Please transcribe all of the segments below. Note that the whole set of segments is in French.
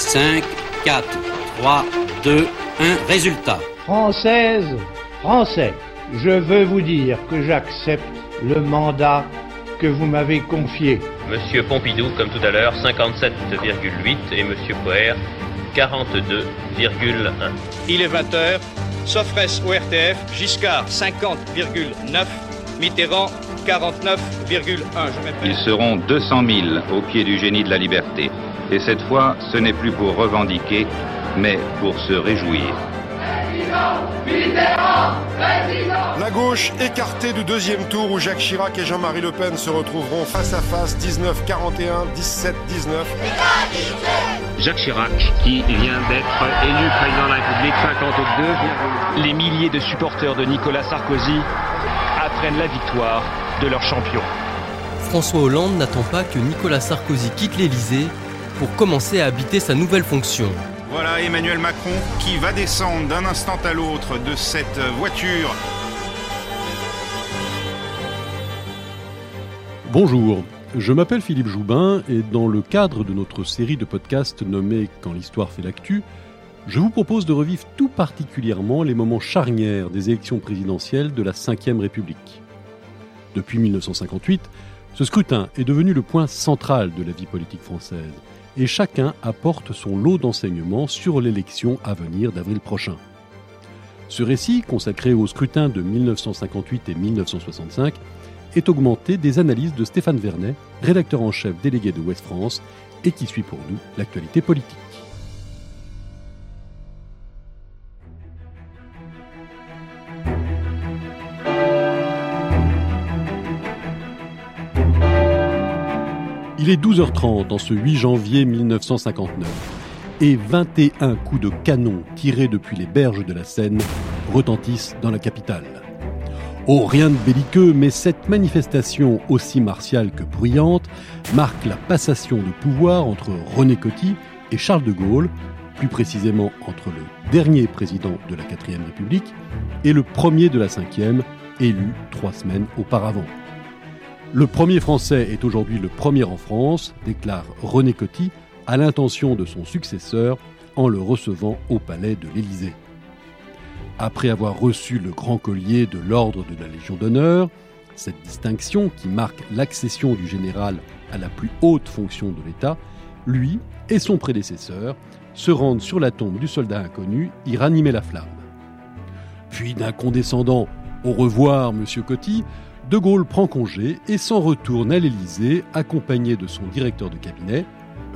5, 4, 3, 2, 1. Résultat. Française, Français, je veux vous dire que j'accepte le mandat que vous m'avez confié. Monsieur Pompidou, comme tout à l'heure, 57,8 et Monsieur Poher, 42,1. Il est 20h, Sofres au RTF, Giscard 50,9, Mitterrand 49,1. Ils seront 200 000 au pied du génie de la liberté. Et cette fois, ce n'est plus pour revendiquer, mais pour se réjouir. La gauche écartée du deuxième tour où Jacques Chirac et Jean-Marie Le Pen se retrouveront face à face 19-41, 17-19. Jacques Chirac, qui vient d'être élu président de la République, 52. Les milliers de supporters de Nicolas Sarkozy apprennent la victoire de leur champion. François Hollande n'attend pas que Nicolas Sarkozy quitte l'Élysée pour commencer à habiter sa nouvelle fonction. Voilà Emmanuel Macron qui va descendre d'un instant à l'autre de cette voiture. Bonjour, je m'appelle Philippe Joubin et dans le cadre de notre série de podcasts nommée Quand l'histoire fait l'actu, je vous propose de revivre tout particulièrement les moments charnières des élections présidentielles de la Ve République. Depuis 1958, ce scrutin est devenu le point central de la vie politique française et chacun apporte son lot d'enseignements sur l'élection à venir d'avril prochain. Ce récit, consacré au scrutin de 1958 et 1965, est augmenté des analyses de Stéphane Vernet, rédacteur en chef délégué de Ouest France, et qui suit pour nous l'actualité politique. Il est 12h30 en ce 8 janvier 1959 et 21 coups de canon tirés depuis les berges de la Seine retentissent dans la capitale. Oh, rien de belliqueux, mais cette manifestation aussi martiale que bruyante marque la passation de pouvoir entre René Coty et Charles de Gaulle, plus précisément entre le dernier président de la 4ème République et le premier de la 5ème, élu trois semaines auparavant. Le premier Français est aujourd'hui le premier en France, déclare René Coty à l'intention de son successeur en le recevant au palais de l'Élysée. Après avoir reçu le grand collier de l'ordre de la Légion d'honneur, cette distinction qui marque l'accession du général à la plus haute fonction de l'État, lui et son prédécesseur se rendent sur la tombe du soldat inconnu y ranimer la flamme. Puis d'un condescendant Au revoir, monsieur Coty, de Gaulle prend congé et s'en retourne à l'Élysée accompagné de son directeur de cabinet,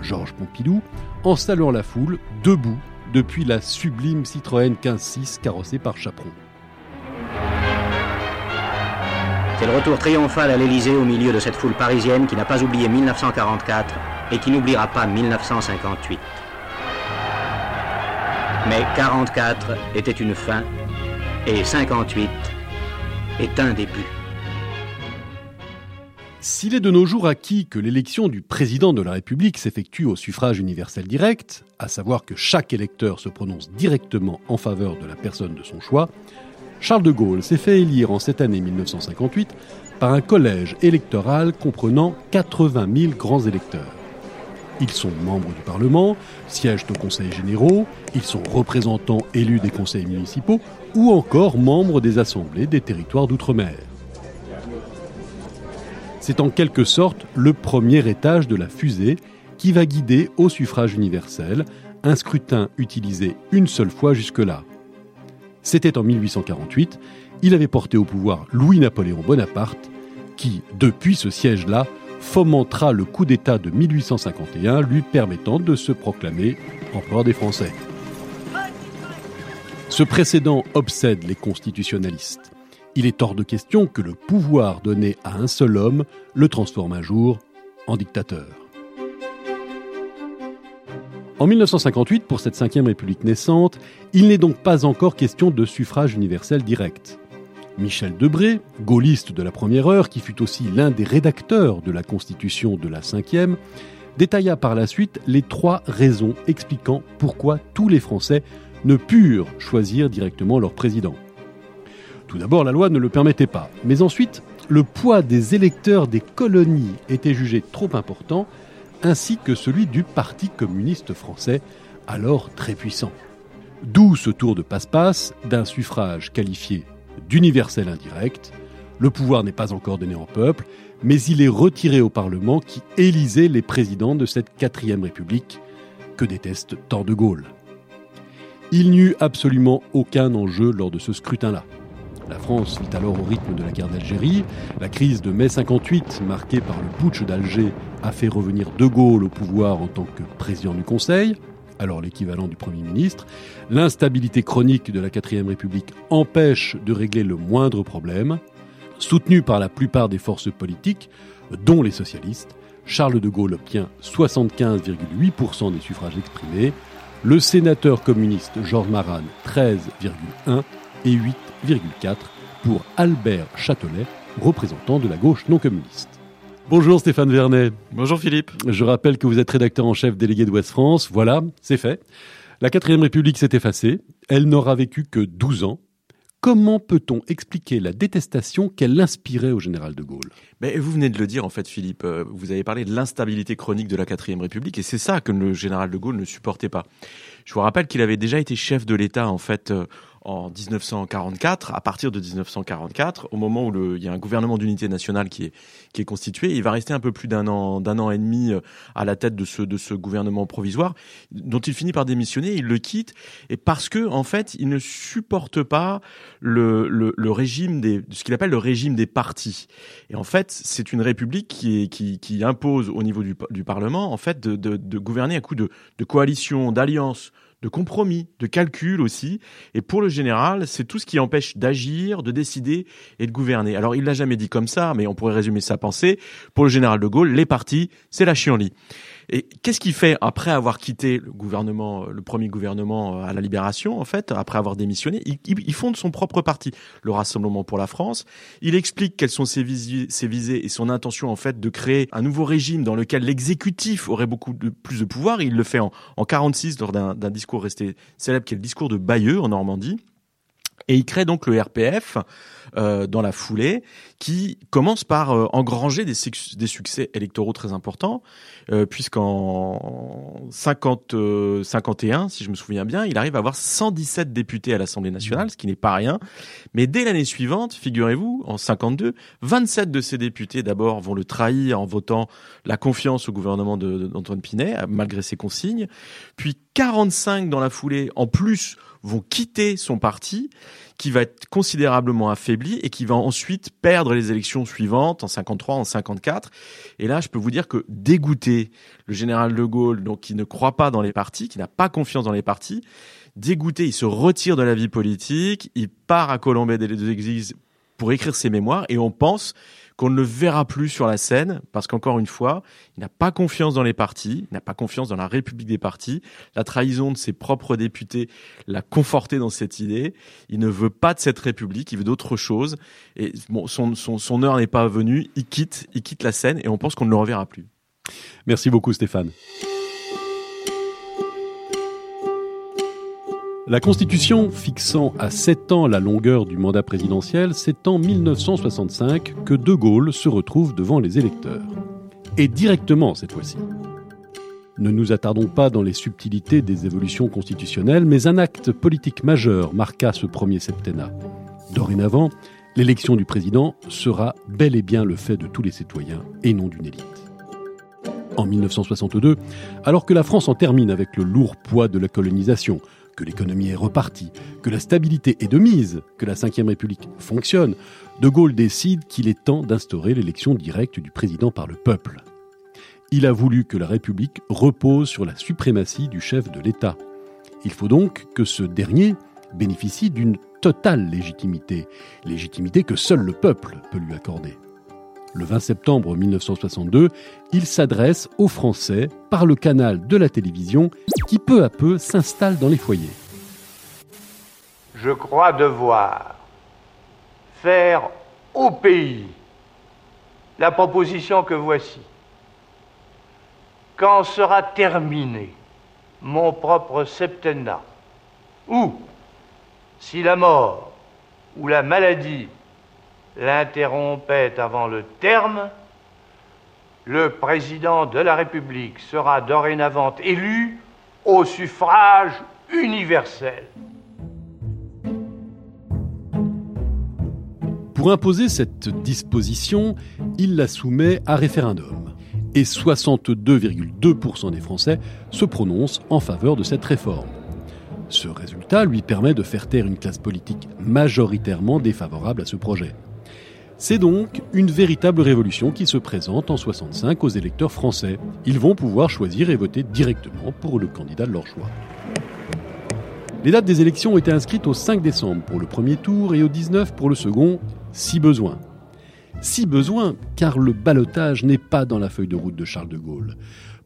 Georges Pompidou, en saluant la foule debout depuis la sublime Citroën 15-6 carrossée par Chaperon. C'est le retour triomphal à l'Élysée au milieu de cette foule parisienne qui n'a pas oublié 1944 et qui n'oubliera pas 1958. Mais 44 était une fin et 58 est un début. S'il est de nos jours acquis que l'élection du président de la République s'effectue au suffrage universel direct, à savoir que chaque électeur se prononce directement en faveur de la personne de son choix, Charles de Gaulle s'est fait élire en cette année 1958 par un collège électoral comprenant 80 000 grands électeurs. Ils sont membres du Parlement, siègent aux conseils généraux, ils sont représentants élus des conseils municipaux ou encore membres des assemblées des territoires d'outre-mer. C'est en quelque sorte le premier étage de la fusée qui va guider au suffrage universel, un scrutin utilisé une seule fois jusque-là. C'était en 1848, il avait porté au pouvoir Louis-Napoléon Bonaparte, qui, depuis ce siège-là, fomentera le coup d'État de 1851, lui permettant de se proclamer empereur des Français. Ce précédent obsède les constitutionnalistes. Il est hors de question que le pouvoir donné à un seul homme le transforme un jour en dictateur. En 1958, pour cette cinquième République naissante, il n'est donc pas encore question de suffrage universel direct. Michel Debré, gaulliste de la première heure, qui fut aussi l'un des rédacteurs de la Constitution de la cinquième, détailla par la suite les trois raisons expliquant pourquoi tous les Français ne purent choisir directement leur président. Tout d'abord, la loi ne le permettait pas. Mais ensuite, le poids des électeurs des colonies était jugé trop important, ainsi que celui du Parti communiste français, alors très puissant. D'où ce tour de passe-passe d'un suffrage qualifié d'universel indirect. Le pouvoir n'est pas encore donné au peuple, mais il est retiré au Parlement qui élisait les présidents de cette quatrième république que déteste tant de Gaulle. Il n'y eut absolument aucun enjeu lors de ce scrutin-là. La France vit alors au rythme de la guerre d'Algérie. La crise de mai 58, marquée par le putsch d'Alger, a fait revenir De Gaulle au pouvoir en tant que président du Conseil, alors l'équivalent du Premier ministre. L'instabilité chronique de la 4ème République empêche de régler le moindre problème. Soutenu par la plupart des forces politiques, dont les socialistes, Charles de Gaulle obtient 75,8% des suffrages exprimés, le sénateur communiste Georges Maran 13,1% et 8,4% pour Albert Châtelet, représentant de la gauche non communiste. Bonjour Stéphane Vernet. Bonjour Philippe. Je rappelle que vous êtes rédacteur en chef délégué d'Ouest France. Voilà, c'est fait. La 4ème République s'est effacée. Elle n'aura vécu que 12 ans. Comment peut-on expliquer la détestation qu'elle inspirait au général de Gaulle? Mais Vous venez de le dire en fait Philippe, euh, vous avez parlé de l'instabilité chronique de la 4ème République et c'est ça que le général de Gaulle ne supportait pas. Je vous rappelle qu'il avait déjà été chef de l'État en fait euh, en 1944, à partir de 1944, au moment où il y a un gouvernement d'unité nationale qui est, constitué, il va rester un peu plus d'un an, d'un an et demi euh, à la tête de ce, gouvernement provisoire, dont il finit par démissionner, il le quitte, et parce que, en fait, il ne supporte pas le, régime des, ce qu'il appelle le régime des partis. Et en fait, c'est une république qui, impose au niveau du, Parlement, en fait, de gouverner à coup de, de coalition, d'alliance, de compromis, de calcul aussi. Et pour le général, c'est tout ce qui empêche d'agir, de décider et de gouverner. Alors il l'a jamais dit comme ça, mais on pourrait résumer sa pensée. Pour le général de Gaulle, les partis, c'est la chienlit. Et qu'est-ce qu'il fait après avoir quitté le gouvernement, le premier gouvernement euh, à la Libération, en fait, après avoir démissionné il, fonde son propre parti, le Rassemblement pour la France. Il explique quelles sont ses, visées, et son intention, en fait, de créer un nouveau régime dans lequel l'exécutif aurait beaucoup plus de pouvoir. Il le fait en, en 46 lors d'un discours resté célèbre, qui est le discours de Bayeux en Normandie. Et il crée donc le RPF euh, dans la foulée, qui commence par euh, engranger des, succès électoraux très importants, euh, puisqu'en 50, 51, si je me souviens bien, il arrive à avoir 117 députés à l'Assemblée nationale, ce qui n'est pas rien. Mais dès l'année suivante, figurez-vous, en 52, 27 de ces députés d'abord vont le trahir en votant la confiance au gouvernement d'Antoine Pinet, malgré ses consignes, puis 45 dans la foulée, en plus vont quitter son parti, qui va être considérablement affaibli et qui va ensuite perdre les élections suivantes en 53, en 54. Et là, je peux vous dire que dégoûté, le général de Gaulle, donc qui ne croit pas dans les partis, qui n'a pas confiance dans les partis, dégoûté, il se retire de la vie politique, il part à Colombey des deux Églises pour écrire ses mémoires et on pense qu'on ne le verra plus sur la scène parce qu'encore une fois, il n'a pas confiance dans les partis, il n'a pas confiance dans la République des partis. La trahison de ses propres députés l'a conforté dans cette idée. Il ne veut pas de cette République, il veut d'autre chose. Et bon, son, son, son heure n'est pas venue, il quitte, il quitte la scène et on pense qu'on ne le reverra plus. Merci beaucoup Stéphane. La Constitution fixant à 7 ans la longueur du mandat présidentiel, c'est en 1965 que De Gaulle se retrouve devant les électeurs. Et directement cette fois-ci. Ne nous attardons pas dans les subtilités des évolutions constitutionnelles, mais un acte politique majeur marqua ce premier septennat. Dorénavant, l'élection du président sera bel et bien le fait de tous les citoyens et non d'une élite. En 1962, alors que la France en termine avec le lourd poids de la colonisation, que l'économie est repartie, que la stabilité est de mise, que la Ve République fonctionne, De Gaulle décide qu'il est temps d'instaurer l'élection directe du président par le peuple. Il a voulu que la République repose sur la suprématie du chef de l'État. Il faut donc que ce dernier bénéficie d'une totale légitimité, légitimité que seul le peuple peut lui accorder. Le 20 septembre 1962, il s'adresse aux Français par le canal de la télévision qui peu à peu s'installe dans les foyers. Je crois devoir faire au pays la proposition que voici. Quand sera terminé mon propre septennat, ou si la mort ou la maladie l'interrompait avant le terme, le président de la République sera dorénavant élu au suffrage universel. Pour imposer cette disposition, il la soumet à référendum. Et 62,2% des Français se prononcent en faveur de cette réforme. Ce résultat lui permet de faire taire une classe politique majoritairement défavorable à ce projet. C'est donc une véritable révolution qui se présente en 65 aux électeurs français. Ils vont pouvoir choisir et voter directement pour le candidat de leur choix. Les dates des élections ont été inscrites au 5 décembre pour le premier tour et au 19 pour le second, si besoin. Si besoin, car le balotage n'est pas dans la feuille de route de Charles de Gaulle.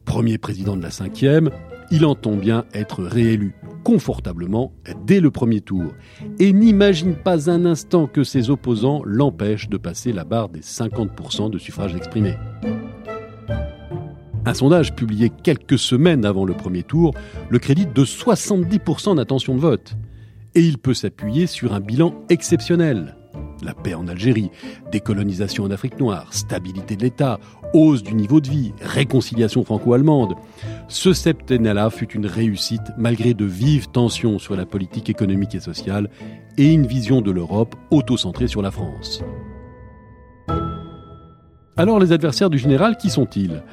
Premier président de la cinquième, il entend bien être réélu confortablement dès le premier tour et n'imagine pas un instant que ses opposants l'empêchent de passer la barre des 50% de suffrages exprimés. Un sondage publié quelques semaines avant le premier tour le crédite de 70% d'intention de vote. Et il peut s'appuyer sur un bilan exceptionnel la paix en Algérie, décolonisation en Afrique noire, stabilité de l'État, hausse du niveau de vie, réconciliation franco-allemande. Ce septennat-là fut une réussite malgré de vives tensions sur la politique économique et sociale et une vision de l'Europe auto-centrée sur la France. Alors les adversaires du général, qui sont-ils?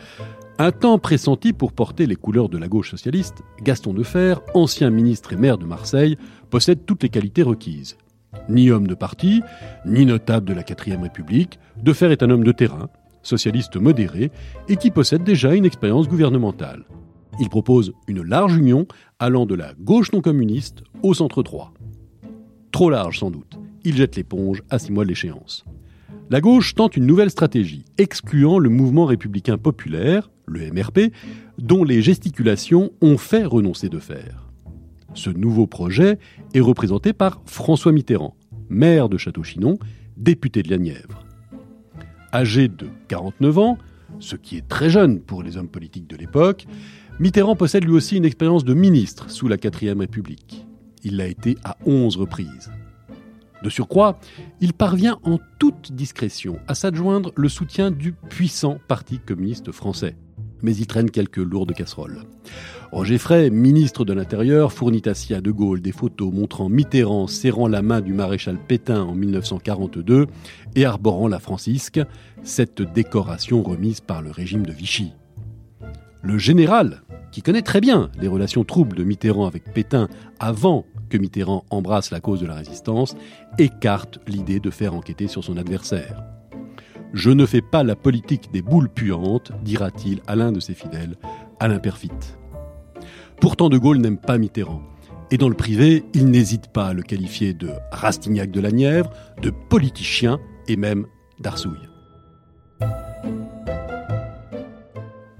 Un temps pressenti pour porter les couleurs de la gauche socialiste, Gaston Defer, ancien ministre et maire de Marseille, possède toutes les qualités requises. Ni homme de parti, ni notable de la 4ème République, Defer est un homme de terrain, socialiste modéré, et qui possède déjà une expérience gouvernementale. Il propose une large union allant de la gauche non communiste au centre droit. Trop large sans doute. Il jette l'éponge à six mois de l'échéance. La gauche tente une nouvelle stratégie, excluant le mouvement républicain populaire, le MRP, dont les gesticulations ont fait renoncer de fer. Ce nouveau projet est représenté par François Mitterrand, maire de Château-Chinon, député de la Nièvre. Âgé de 49 ans, ce qui est très jeune pour les hommes politiques de l'époque, Mitterrand possède lui aussi une expérience de ministre sous la 4ème République. Il l'a été à 11 reprises. De surcroît, il parvient en toute discrétion à s'adjoindre le soutien du puissant Parti communiste français mais il traîne quelques lourdes casseroles. Roger Frey, ministre de l'Intérieur, fournit à Sia de Gaulle des photos montrant Mitterrand serrant la main du maréchal Pétain en 1942 et arborant la francisque, cette décoration remise par le régime de Vichy. Le général, qui connaît très bien les relations troubles de Mitterrand avec Pétain avant que Mitterrand embrasse la cause de la résistance, écarte l'idée de faire enquêter sur son adversaire. Je ne fais pas la politique des boules puantes, dira-t-il à l'un de ses fidèles, Alain Perfit. Pourtant, De Gaulle n'aime pas Mitterrand. Et dans le privé, il n'hésite pas à le qualifier de Rastignac de la Nièvre, de politicien et même d'arsouille.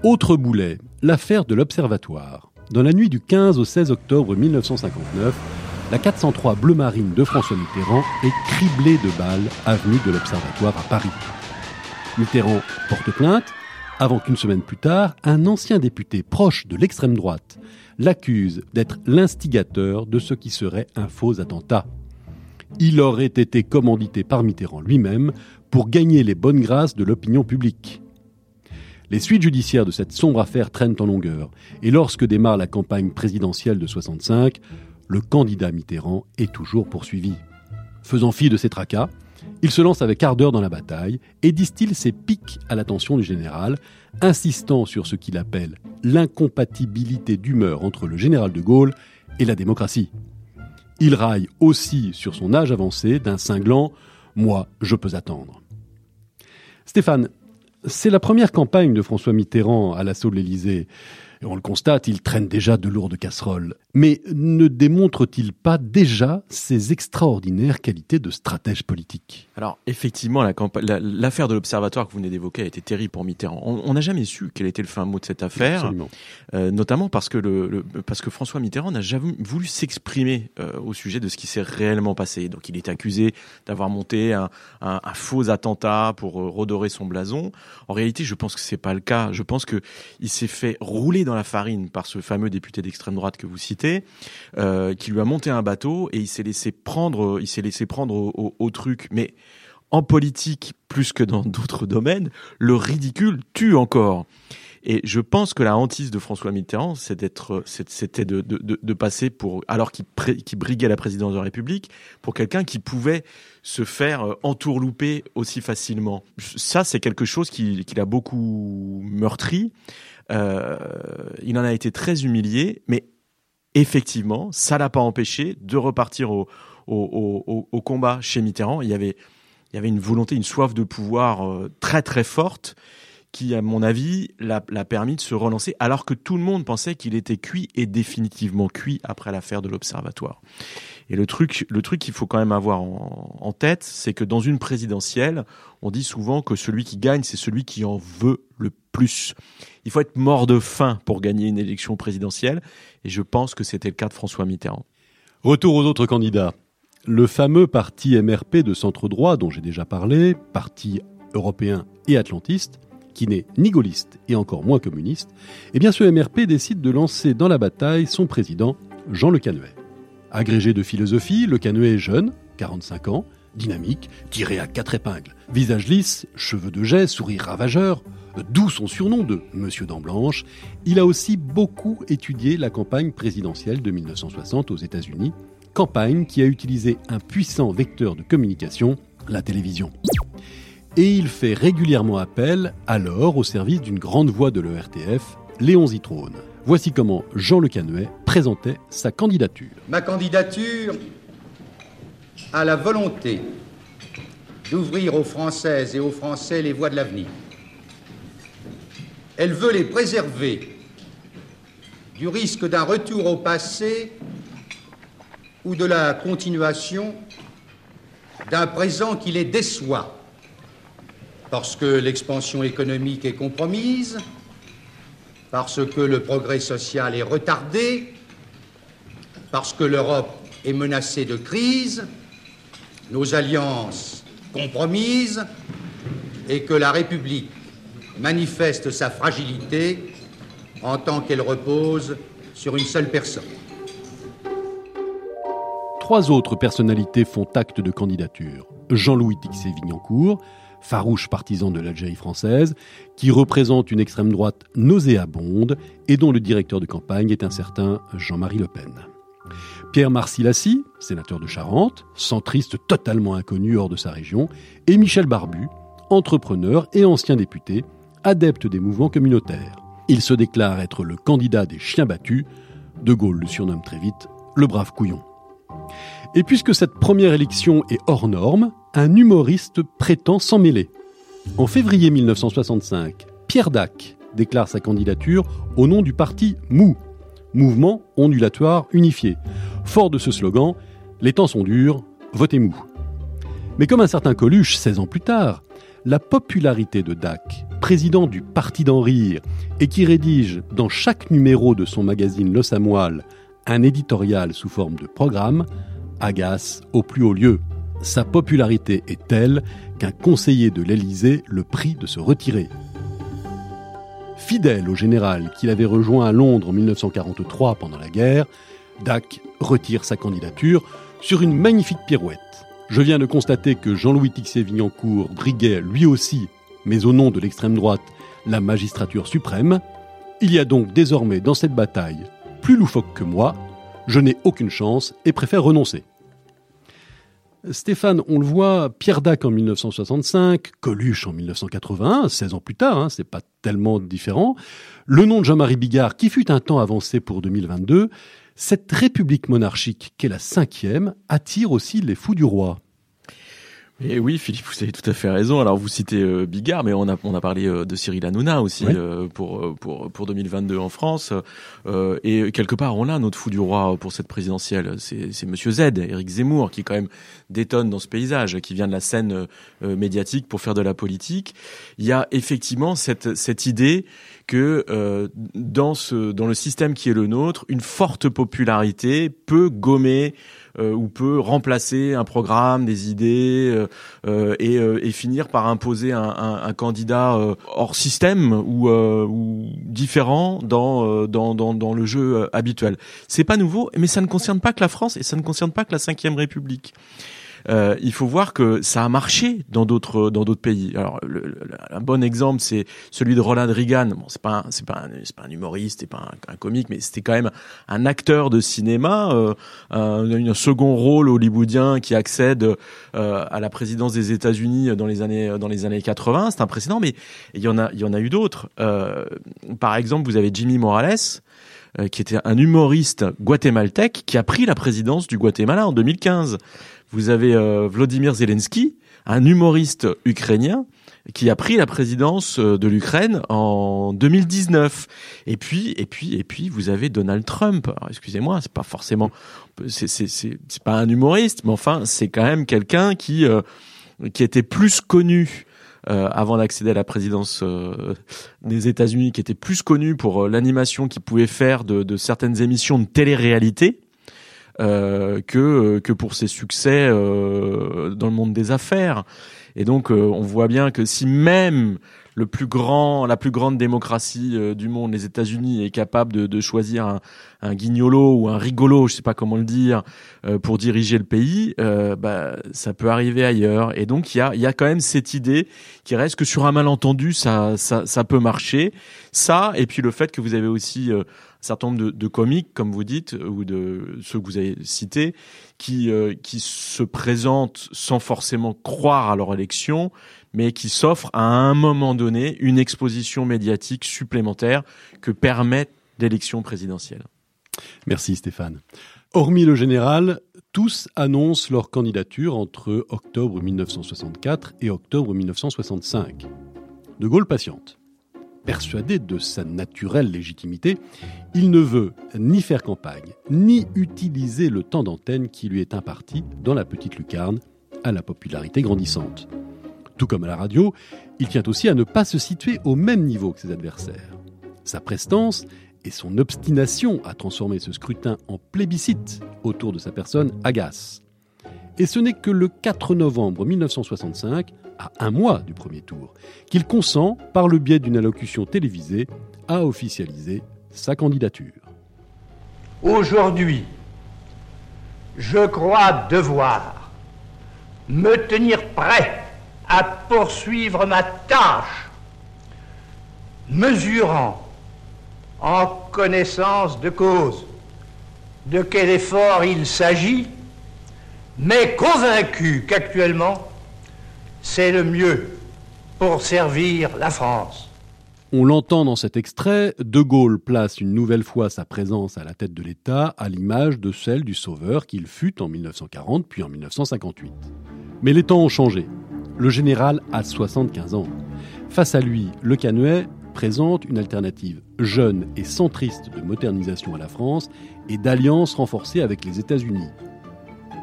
Autre boulet, l'affaire de l'Observatoire. Dans la nuit du 15 au 16 octobre 1959, la 403 Bleu Marine de François Mitterrand est criblée de balles avenue de l'Observatoire à Paris. Mitterrand porte plainte, avant qu'une semaine plus tard, un ancien député proche de l'extrême droite l'accuse d'être l'instigateur de ce qui serait un faux attentat. Il aurait été commandité par Mitterrand lui-même pour gagner les bonnes grâces de l'opinion publique. Les suites judiciaires de cette sombre affaire traînent en longueur, et lorsque démarre la campagne présidentielle de 65, le candidat Mitterrand est toujours poursuivi. Faisant fi de ces tracas, il se lance avec ardeur dans la bataille et distille ses pics à l'attention du général, insistant sur ce qu'il appelle l'incompatibilité d'humeur entre le général de Gaulle et la démocratie. Il raille aussi sur son âge avancé d'un cinglant Moi, je peux attendre. Stéphane, c'est la première campagne de François Mitterrand à l'assaut de l'Élysée. Et on le constate, il traîne déjà de lourdes casseroles. Mais ne démontre-t-il pas déjà ses extraordinaires qualités de stratège politique? Alors effectivement, l'affaire de l'Observatoire que vous venez d'évoquer a été terrible pour Mitterrand. On n'a jamais su quel était le fin mot de cette affaire, euh, notamment parce que, le, parce que François Mitterrand n'a jamais voulu s'exprimer euh, au sujet de ce qui s'est réellement passé. Donc il est accusé d'avoir monté un, un, un, faux attentat pour euh, redorer son blason. En réalité, je pense que c'est pas le cas. Je pense que il s'est fait rouler dans la farine par ce fameux député d'extrême droite que vous citez, euh, qui lui a monté un bateau et il s'est laissé prendre, il s'est laissé prendre au, truc. Mais en politique, plus que dans d'autres domaines, le ridicule tue encore. Et je pense que la hantise de François Mitterrand, c'était de, de, de, passer pour, alors qu'il briguait la présidence de la République, pour quelqu'un qui pouvait se faire euh, entourlouper aussi facilement. Ça, c'est quelque chose qui, qui l'a beaucoup meurtri. Euh, il en a été très humilié, mais effectivement, ça l'a pas empêché de repartir au, au, au, au, combat chez Mitterrand. Il y avait, il y avait une volonté, une soif de pouvoir euh, très très forte qui, à mon avis, l'a permis de se relancer, alors que tout le monde pensait qu'il était cuit et définitivement cuit après l'affaire de l'Observatoire. Et le truc, le truc qu'il faut quand même avoir en, tête, c'est que dans une présidentielle, on dit souvent que celui qui gagne, c'est celui qui en veut le plus. Il faut être mort de faim pour gagner une élection présidentielle, et je pense que c'était le cas de François Mitterrand. Retour aux autres candidats. Le fameux parti MRP de centre droit dont j'ai déjà parlé, parti européen et atlantiste, qui n'est ni gaulliste et encore moins communiste, eh bien ce MRP décide de lancer dans la bataille son président, Jean Le Canuet. Agrégé de philosophie, Le Canuet est jeune, 45 ans, dynamique, tiré à quatre épingles, visage lisse, cheveux de jet, sourire ravageur, d'où son surnom de Monsieur Dent Blanche, il a aussi beaucoup étudié la campagne présidentielle de 1960 aux États-Unis, campagne qui a utilisé un puissant vecteur de communication, la télévision. Et il fait régulièrement appel alors au service d'une grande voix de l'ERTF, Léon Zitrone. Voici comment Jean Le Canuet présentait sa candidature. Ma candidature a la volonté d'ouvrir aux Françaises et aux Français les voies de l'avenir. Elle veut les préserver du risque d'un retour au passé ou de la continuation d'un présent qui les déçoit parce que l'expansion économique est compromise, parce que le progrès social est retardé, parce que l'Europe est menacée de crise, nos alliances compromises et que la République manifeste sa fragilité en tant qu'elle repose sur une seule personne. Trois autres personnalités font acte de candidature. Jean-Louis Tixé-Vignancourt, farouche partisan de l'Algérie française, qui représente une extrême droite nauséabonde et dont le directeur de campagne est un certain Jean-Marie Le Pen. Pierre Marcilassi, sénateur de Charente, centriste totalement inconnu hors de sa région, et Michel Barbu, entrepreneur et ancien député, adepte des mouvements communautaires. Il se déclare être le candidat des chiens battus. De Gaulle le surnomme très vite le brave couillon. Et puisque cette première élection est hors norme, un humoriste prétend s'en mêler. En février 1965, Pierre Dac déclare sa candidature au nom du parti MOU, Mouvement Ondulatoire Unifié. Fort de ce slogan, les temps sont durs, votez MOU. Mais comme un certain Coluche 16 ans plus tard, la popularité de Dac, président du Parti d'en rire, et qui rédige dans chaque numéro de son magazine Los Amoal un éditorial sous forme de programme, agace au plus haut lieu. Sa popularité est telle qu'un conseiller de l'Élysée le prie de se retirer. Fidèle au général qu'il avait rejoint à Londres en 1943 pendant la guerre, Dac retire sa candidature sur une magnifique pirouette. Je viens de constater que Jean-Louis Tixé-Vignancourt briguait lui aussi, mais au nom de l'extrême droite, la magistrature suprême. Il y a donc désormais dans cette bataille plus loufoque que moi, je n'ai aucune chance et préfère renoncer. Stéphane, on le voit, Pierre Dac en 1965, Coluche en 1981, 16 ans plus tard, hein, c'est pas tellement différent. Le nom de Jean-Marie Bigard, qui fut un temps avancé pour 2022, cette république monarchique qu'est la cinquième attire aussi les fous du roi. Et oui, Philippe, vous avez tout à fait raison. Alors, vous citez euh, Bigard, mais on a, on a parlé euh, de Cyril Hanouna aussi euh, pour, pour, pour 2022 en France. et quelque part, on a notre fou du roi pour cette présidentielle. C'est Monsieur Z, Éric Zemmour, qui quand même détonne dans ce paysage, qui vient de la scène médiatique pour faire de la politique. Il y a effectivement cette, cette idée que dans, ce, dans le système qui est le nôtre, une forte popularité peut gommer euh, ou peut remplacer un programme, des idées euh, euh, et, et, finir par imposer un, un, un candidat hors système ou, ou différent dans, dans, dans, dans le jeu habituel. C'est pas nouveau, mais ça ne concerne pas que la France et ça ne concerne pas que la Ve République. Euh, il faut voir que ça a marché dans d'autres dans d'autres pays. Alors un bon exemple c'est celui de Ronald Reagan. Bon, c'est pas c'est pas c'est pas un humoriste, c'est pas un, comique, mais c'était quand même un acteur de cinéma, euh, un, un, second rôle hollywoodien qui accède euh, à la présidence des États-Unis dans les années dans les années 80. C'est impressionnant, mais il y en a il y en a eu d'autres. Euh, par exemple, vous avez Jimmy Morales qui était un humoriste guatémaltèque qui a pris la présidence du Guatemala en 2015. Vous avez euh, Vladimir Zelensky, un humoriste ukrainien qui a pris la présidence euh, de l'Ukraine en 2019. Et puis, et puis, et puis, vous avez Donald Trump. excusez-moi, c'est pas forcément, c'est pas un humoriste, mais enfin, c'est quand même quelqu'un qui, qui était plus connu euh, avant d'accéder à la présidence euh, des États-Unis, qui était plus connu pour euh, l'animation qu'il pouvait faire de, de, certaines émissions de télé-réalité. Que que pour ses succès dans le monde des affaires. Et donc on voit bien que si même le plus grand, la plus grande démocratie euh, du monde, les États-Unis, est capable de, de choisir un, un, guignolo ou un rigolo, je sais pas comment le dire, euh, pour diriger le pays, euh, bah, ça peut arriver ailleurs. Et donc il y a, y a quand même cette idée qui reste que sur un malentendu, ça, ça, ça peut marcher. Ça, et puis le fait que vous avez aussi un certain nombre de, de, comiques, comme vous dites, ou de ceux que vous avez cités, qui, qui se présentent sans forcément croire à leur élection, mais qui s'offre à un moment donné une exposition médiatique supplémentaire que permettent l'élection présidentielle. Merci Stéphane. Hormis le général, tous annoncent leur candidature entre octobre 1964 et octobre 1965. De Gaulle patiente. Persuadé de sa naturelle légitimité, il ne veut ni faire campagne, ni utiliser le temps d'antenne qui lui est imparti dans la petite lucarne à la popularité grandissante. Tout comme à la radio, il tient aussi à ne pas se situer au même niveau que ses adversaires. Sa prestance et son obstination à transformer ce scrutin en plébiscite autour de sa personne agacent. Et ce n'est que le 4 novembre 1965, à un mois du premier tour, qu'il consent, par le biais d'une allocution télévisée, à officialiser sa candidature. Aujourd'hui, je crois devoir me tenir prêt à poursuivre ma tâche, mesurant en connaissance de cause de quel effort il s'agit, mais convaincu qu'actuellement c'est le mieux pour servir la France. On l'entend dans cet extrait, De Gaulle place une nouvelle fois sa présence à la tête de l'État à l'image de celle du sauveur qu'il fut en 1940 puis en 1958. Mais les temps ont changé. Le général a 75 ans. Face à lui, Le Canuet présente une alternative jeune et centriste de modernisation à la France et d'alliance renforcée avec les États-Unis.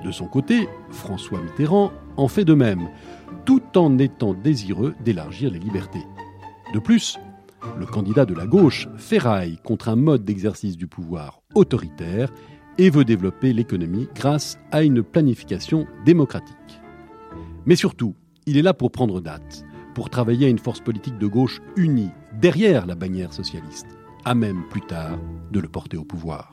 De son côté, François Mitterrand en fait de même, tout en étant désireux d'élargir les libertés. De plus, le candidat de la gauche ferraille contre un mode d'exercice du pouvoir autoritaire et veut développer l'économie grâce à une planification démocratique. Mais surtout, il est là pour prendre date, pour travailler à une force politique de gauche unie derrière la bannière socialiste, à même plus tard de le porter au pouvoir.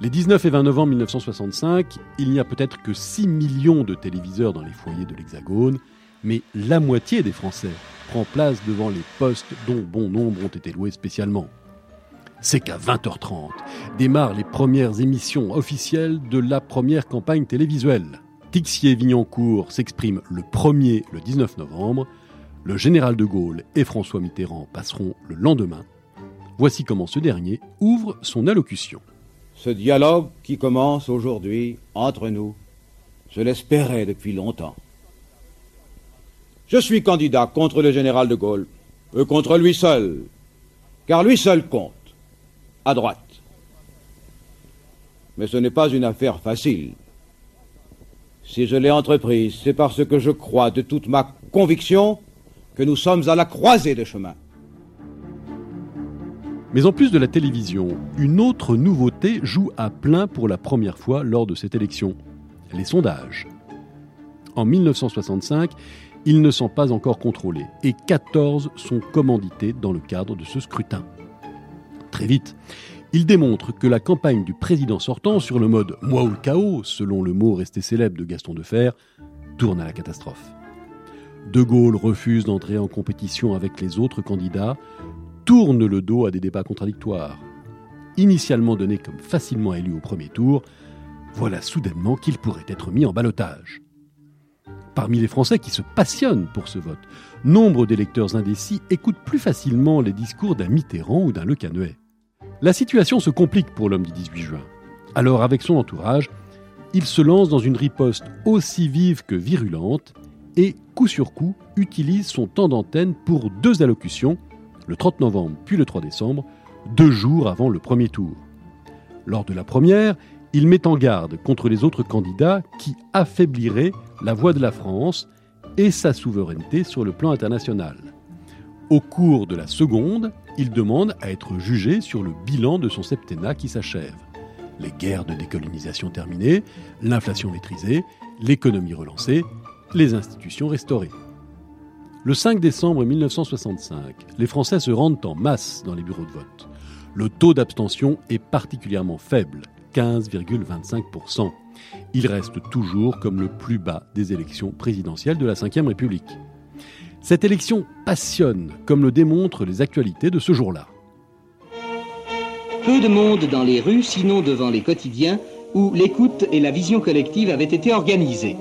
Les 19 et 20 novembre 1965, il n'y a peut-être que 6 millions de téléviseurs dans les foyers de l'Hexagone, mais la moitié des Français prend place devant les postes dont bon nombre ont été loués spécialement. C'est qu'à 20h30 démarrent les premières émissions officielles de la première campagne télévisuelle. Tixier-Vignancourt s'exprime le 1er le 19 novembre. Le général de Gaulle et François Mitterrand passeront le lendemain. Voici comment ce dernier ouvre son allocution. Ce dialogue qui commence aujourd'hui entre nous, je l'espérais depuis longtemps. Je suis candidat contre le général de Gaulle, et contre lui seul, car lui seul compte, à droite. Mais ce n'est pas une affaire facile. Si je l'ai entreprise, c'est parce que je crois de toute ma conviction que nous sommes à la croisée des chemins. Mais en plus de la télévision, une autre nouveauté joue à plein pour la première fois lors de cette élection, les sondages. En 1965, ils ne sont pas encore contrôlés et 14 sont commandités dans le cadre de ce scrutin. Très vite, Il démontre que la campagne du président sortant sur le mode moi ou le chaos, selon le mot resté célèbre de Gaston Defer, tourne à la catastrophe. De Gaulle refuse d'entrer en compétition avec les autres candidats, tourne le dos à des débats contradictoires. Initialement donné comme facilement élu au premier tour, voilà soudainement qu'il pourrait être mis en balotage. Parmi les Français qui se passionnent pour ce vote, nombre d'électeurs indécis écoutent plus facilement les discours d'un Mitterrand ou d'un Le Canuet. La situation se complique pour l'homme du 18 juin. Alors, avec son entourage, il se lance dans une riposte aussi vive que virulente et, coup sur coup, utilise son temps d'antenne pour deux allocutions, le 30 novembre puis le 3 décembre, deux jours avant le premier tour. Lors de la première, il met en garde contre les autres candidats qui affaibliraient la voix de la France et sa souveraineté sur le plan international. Au cours de la seconde, il demande à être jugé sur le bilan de son septennat qui s'achève. Les guerres de décolonisation terminées, l'inflation maîtrisée, l'économie relancée, les institutions restaurées. Le 5 décembre 1965, les Français se rendent en masse dans les bureaux de vote. Le taux d'abstention est particulièrement faible, 15,25%. Il reste toujours comme le plus bas des élections présidentielles de la Ve République. Cette élection passionne, comme le démontrent les actualités de ce jour-là. Peu de monde dans les rues, sinon devant les quotidiens, où l'écoute et la vision collective avaient été organisées.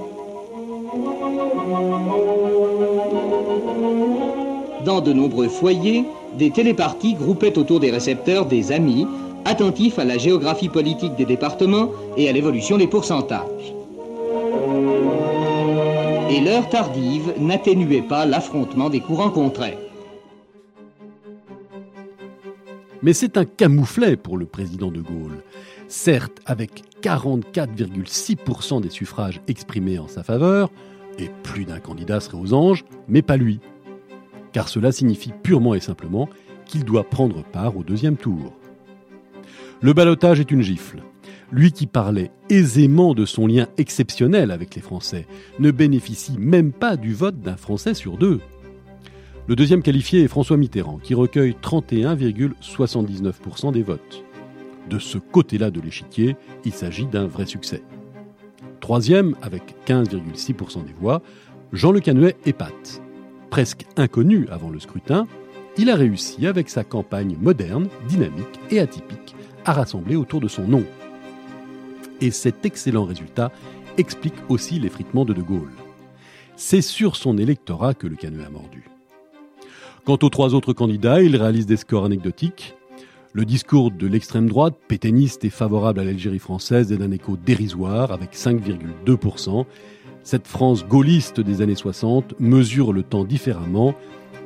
Dans de nombreux foyers, des téléparties groupaient autour des récepteurs des amis, attentifs à la géographie politique des départements et à l'évolution des pourcentages et l'heure tardive n'atténuait pas l'affrontement des courants contraires. Mais c'est un camouflet pour le président de Gaulle. Certes, avec 44,6% des suffrages exprimés en sa faveur, et plus d'un candidat serait aux anges, mais pas lui. Car cela signifie purement et simplement qu'il doit prendre part au deuxième tour. Le balotage est une gifle. Lui qui parlait aisément de son lien exceptionnel avec les Français, ne bénéficie même pas du vote d'un Français sur deux. Le deuxième qualifié est François Mitterrand, qui recueille 31,79% des votes. De ce côté-là de l'échiquier, il s'agit d'un vrai succès. Troisième, avec 15,6% des voix, Jean Le Canuet épate. Presque inconnu avant le scrutin, il a réussi avec sa campagne moderne, dynamique et atypique à rassembler autour de son nom et cet excellent résultat explique aussi l'effritement de De Gaulle. C'est sur son électorat que le caneux a mordu. Quant aux trois autres candidats, ils réalisent des scores anecdotiques. Le discours de l'extrême droite, pétainiste et favorable à l'Algérie française, est d'un écho dérisoire avec 5,2%. Cette France gaulliste des années 60 mesure le temps différemment.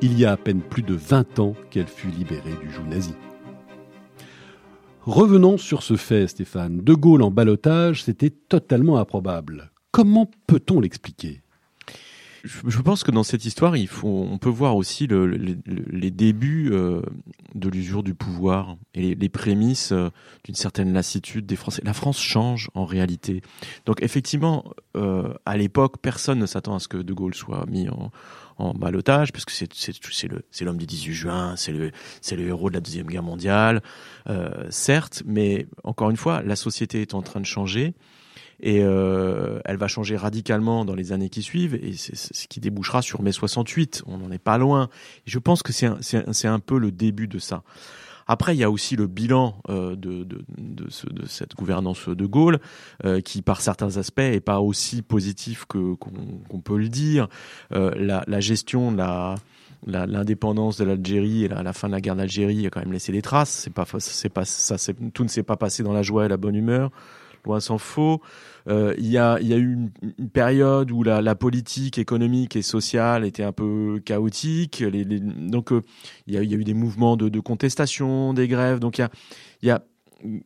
Il y a à peine plus de 20 ans qu'elle fut libérée du joug nazi. Revenons sur ce fait, Stéphane. De Gaulle en balotage, c'était totalement improbable. Comment peut-on l'expliquer? Je pense que dans cette histoire, il faut, on peut voir aussi les débuts euh, de l'usure du pouvoir et les, prémices euh, d'une certaine lassitude des Français. La France change en réalité. Donc effectivement, euh, à l'époque, personne ne s'attend à ce que De Gaulle soit mis en, en balotage, parce que c'est l'homme du 18 juin, c'est le, le héros de la Deuxième Guerre mondiale, certes, mais encore une fois, la société est en train de changer et euh, elle va changer radicalement dans les années qui suivent et c'est ce qui débouchera sur mai 68. On n'en est pas loin. Je pense que c'est un, peu le début de ça. Après, il y a aussi le bilan euh, de, de, de, ce, de, cette gouvernance de Gaulle, euh, qui par certains aspects est pas aussi positif que qu'on peut le dire. Euh, la, la, gestion de la l'indépendance de l'Algérie et la, la, fin de la guerre d'Algérie a quand même laissé des traces. C'est pas, c'est pas, ça, tout ne s'est pas passé dans la joie et la bonne humeur loin s'en faut. Euh, il y, a, y a eu une, période où la, la, politique économique et sociale était un peu chaotique. Donc euh, il y, a, y, a, eu des mouvements de, de contestation, des grèves. Donc il y a, y a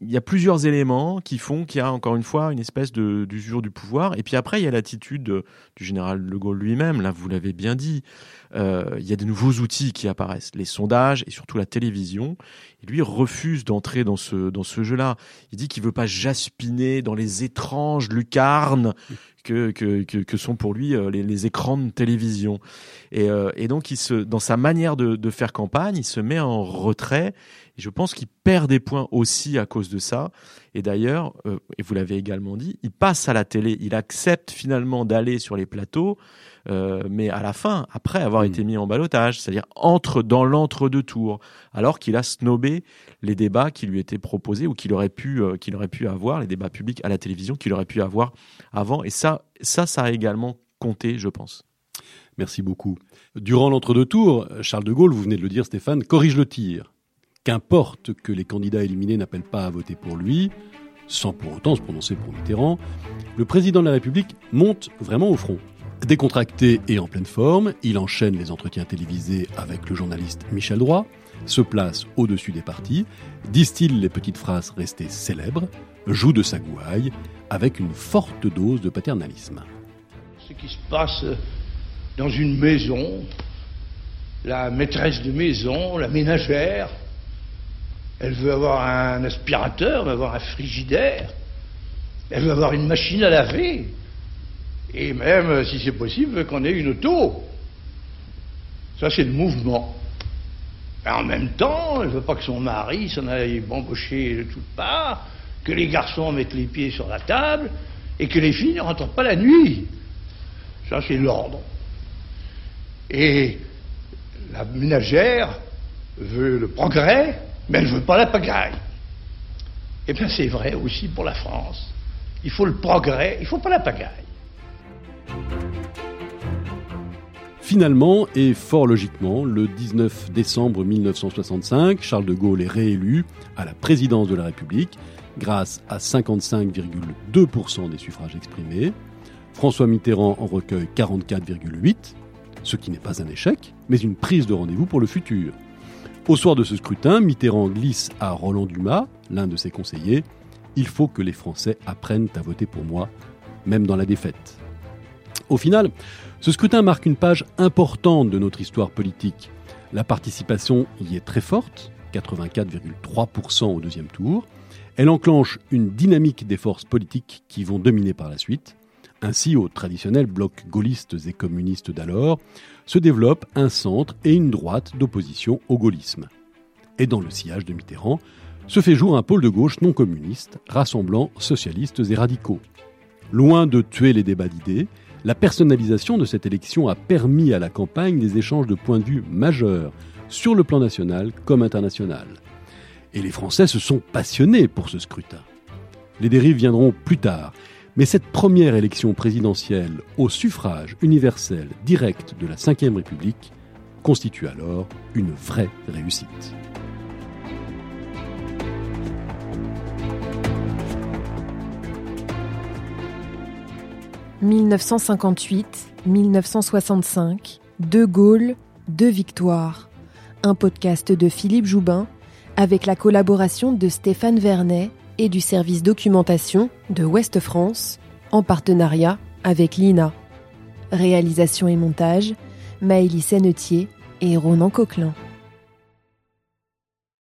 il y a plusieurs éléments qui font qu'il y a encore une fois une espèce d'usure du pouvoir. Et puis après, il y a l'attitude du général de Gaulle lui-même. Là, vous l'avez bien dit. Euh, il y a de nouveaux outils qui apparaissent, les sondages et surtout la télévision. Et lui refuse d'entrer dans ce jeu-là. Il dit qu'il veut pas jaspiner dans les étranges lucarnes que sont pour lui euh, les, écrans de télévision. Et, euh, donc, dans sa manière de faire campagne, il se met en retrait je pense qu'il perd des points aussi à cause de ça. Et d'ailleurs, euh, et vous l'avez également dit, il passe à la télé, il accepte finalement d'aller sur les plateaux, euh, mais à la fin, après avoir été mis en balotage, c'est-à-dire entre dans l'entre-deux tours, alors qu'il a snobé les débats qui lui étaient proposés ou qu'il aurait pu euh, qu'il aurait pu avoir, les débats publics à la télévision qu'il aurait pu avoir avant. Et ça, ça, ça a également compté, je pense. Merci beaucoup. Durant l'entre-deux tours, Charles de Gaulle, vous venez de le dire Stéphane, corrige le tir. Qu'importe que les candidats éliminés n'appellent pas à voter pour lui, sans pour autant se prononcer pour Mitterrand, le président de la République monte vraiment au front. Décontracté et en pleine forme, il enchaîne les entretiens télévisés avec le journaliste Michel Droit, se place au-dessus des partis, distille les petites phrases restées célèbres, joue de sa gouaille, avec une forte dose de paternalisme. Ce qui se passe dans une maison, la maîtresse de maison, la ménagère, elle veut avoir un aspirateur, elle veut avoir un frigidaire, elle veut avoir une machine à laver, et même, si c'est possible, qu'on ait une auto. Ça, c'est le mouvement. En même temps, elle ne veut pas que son mari s'en aille bambocher de toutes parts, que les garçons mettent les pieds sur la table, et que les filles ne rentrent pas la nuit. Ça, c'est l'ordre. Et la ménagère veut le progrès, mais elle ne veut pas la pagaille. Eh bien, c'est vrai aussi pour la France. Il faut le progrès, il ne faut pas la pagaille. Finalement, et fort logiquement, le 19 décembre 1965, Charles de Gaulle est réélu à la présidence de la République grâce à 55,2% des suffrages exprimés. François Mitterrand en recueille 44,8%, ce qui n'est pas un échec, mais une prise de rendez-vous pour le futur. Au soir de ce scrutin, Mitterrand glisse à Roland Dumas, l'un de ses conseillers, Il faut que les Français apprennent à voter pour moi, même dans la défaite. Au final, ce scrutin marque une page importante de notre histoire politique. La participation y est très forte, 84,3% au deuxième tour. Elle enclenche une dynamique des forces politiques qui vont dominer par la suite. Ainsi, au traditionnel bloc gaullistes et communistes d'alors, se développe un centre et une droite d'opposition au gaullisme. Et dans le sillage de Mitterrand, se fait jour un pôle de gauche non communiste, rassemblant socialistes et radicaux. Loin de tuer les débats d'idées, la personnalisation de cette élection a permis à la campagne des échanges de points de vue majeurs, sur le plan national comme international. Et les Français se sont passionnés pour ce scrutin. Les dérives viendront plus tard, mais cette première élection présidentielle au suffrage universel direct de la Ve République constitue alors une vraie réussite. 1958-1965, De Gaulle, deux victoires. Un podcast de Philippe Joubin avec la collaboration de Stéphane Vernet et du service documentation de Ouest France en partenariat avec l'INA. Réalisation et montage, Maëlys Sennetier et Ronan Coquelin.